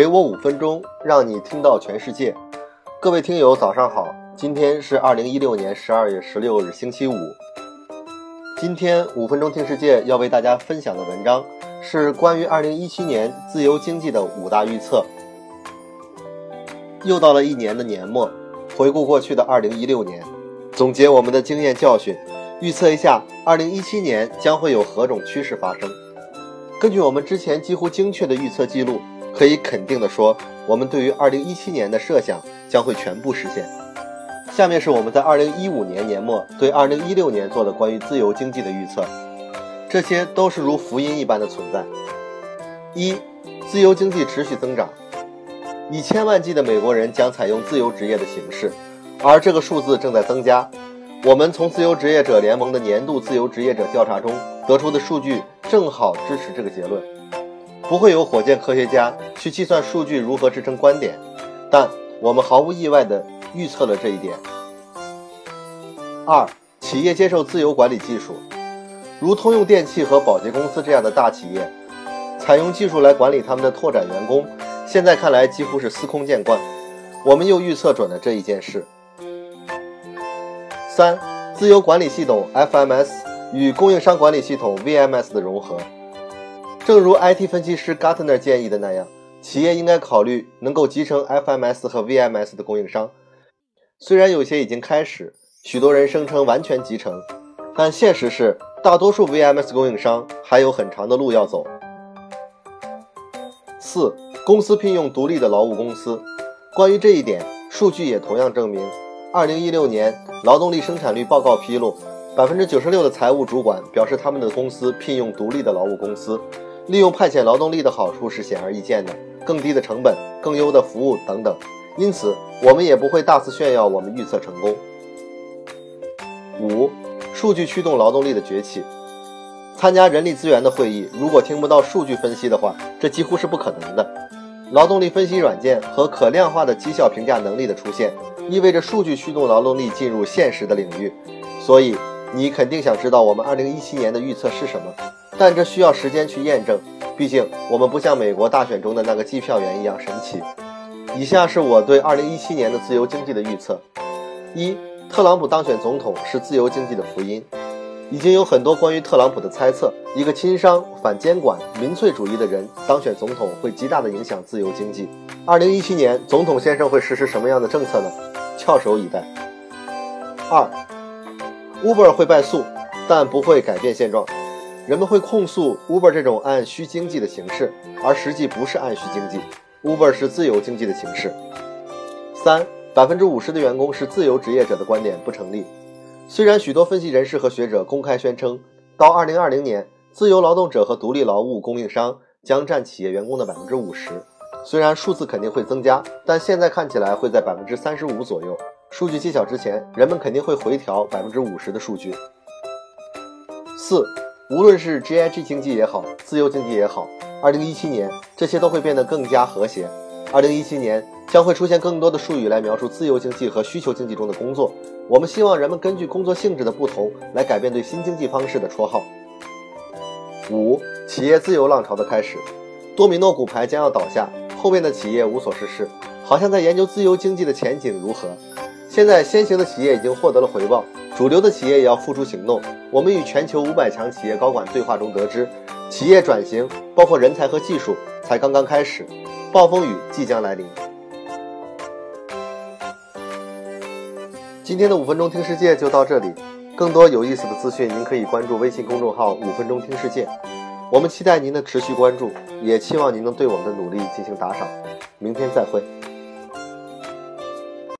给我五分钟，让你听到全世界。各位听友，早上好！今天是二零一六年十二月十六日，星期五。今天五分钟听世界要为大家分享的文章是关于二零一七年自由经济的五大预测。又到了一年的年末，回顾过去的二零一六年，总结我们的经验教训，预测一下二零一七年将会有何种趋势发生。根据我们之前几乎精确的预测记录，可以肯定的说，我们对于二零一七年的设想将会全部实现。下面是我们在二零一五年年末对二零一六年做的关于自由经济的预测，这些都是如福音一般的存在。一、自由经济持续增长，以千万计的美国人将采用自由职业的形式，而这个数字正在增加。我们从自由职业者联盟的年度自由职业者调查中得出的数据。正好支持这个结论，不会有火箭科学家去计算数据如何支撑观点，但我们毫无意外地预测了这一点。二、企业接受自由管理技术，如通用电气和宝洁公司这样的大企业，采用技术来管理他们的拓展员工，现在看来几乎是司空见惯。我们又预测准了这一件事。三、自由管理系统 FMS。与供应商管理系统 VMS 的融合，正如 IT 分析师 Gartner 建议的那样，企业应该考虑能够集成 FMS 和 VMS 的供应商。虽然有些已经开始，许多人声称完全集成，但现实是，大多数 VMS 供应商还有很长的路要走。四、公司聘用独立的劳务公司。关于这一点，数据也同样证明，2016年劳动力生产率报告披露。百分之九十六的财务主管表示，他们的公司聘用独立的劳务公司，利用派遣劳动力的好处是显而易见的，更低的成本、更优的服务等等。因此，我们也不会大肆炫耀我们预测成功。五、数据驱动劳动力的崛起。参加人力资源的会议，如果听不到数据分析的话，这几乎是不可能的。劳动力分析软件和可量化的绩效评价能力的出现，意味着数据驱动劳动力进入现实的领域，所以。你肯定想知道我们二零一七年的预测是什么，但这需要时间去验证。毕竟我们不像美国大选中的那个计票员一样神奇。以下是我对二零一七年的自由经济的预测：一、特朗普当选总统是自由经济的福音。已经有很多关于特朗普的猜测，一个亲商、反监管、民粹主义的人当选总统会极大的影响自由经济。二零一七年总统先生会实施什么样的政策呢？翘首以待。二。Uber 会败诉，但不会改变现状。人们会控诉 Uber 这种按需经济的形式，而实际不是按需经济。Uber 是自由经济的形式。三，百分之五十的员工是自由职业者的观点不成立。虽然许多分析人士和学者公开宣称，到二零二零年，自由劳动者和独立劳务供应商将占企业员工的百分之五十。虽然数字肯定会增加，但现在看起来会在百分之三十五左右。数据揭晓之前，人们肯定会回调百分之五十的数据。四，无论是 GIG 经济也好，自由经济也好，二零一七年这些都会变得更加和谐。二零一七年将会出现更多的术语来描述自由经济和需求经济中的工作。我们希望人们根据工作性质的不同来改变对新经济方式的绰号。五，企业自由浪潮的开始，多米诺骨牌将要倒下，后面的企业无所事事，好像在研究自由经济的前景如何。现在，先行的企业已经获得了回报，主流的企业也要付出行动。我们与全球五百强企业高管对话中得知，企业转型包括人才和技术才刚刚开始，暴风雨即将来临。今天的五分钟听世界就到这里，更多有意思的资讯，您可以关注微信公众号“五分钟听世界”。我们期待您的持续关注，也期望您能对我们的努力进行打赏。明天再会。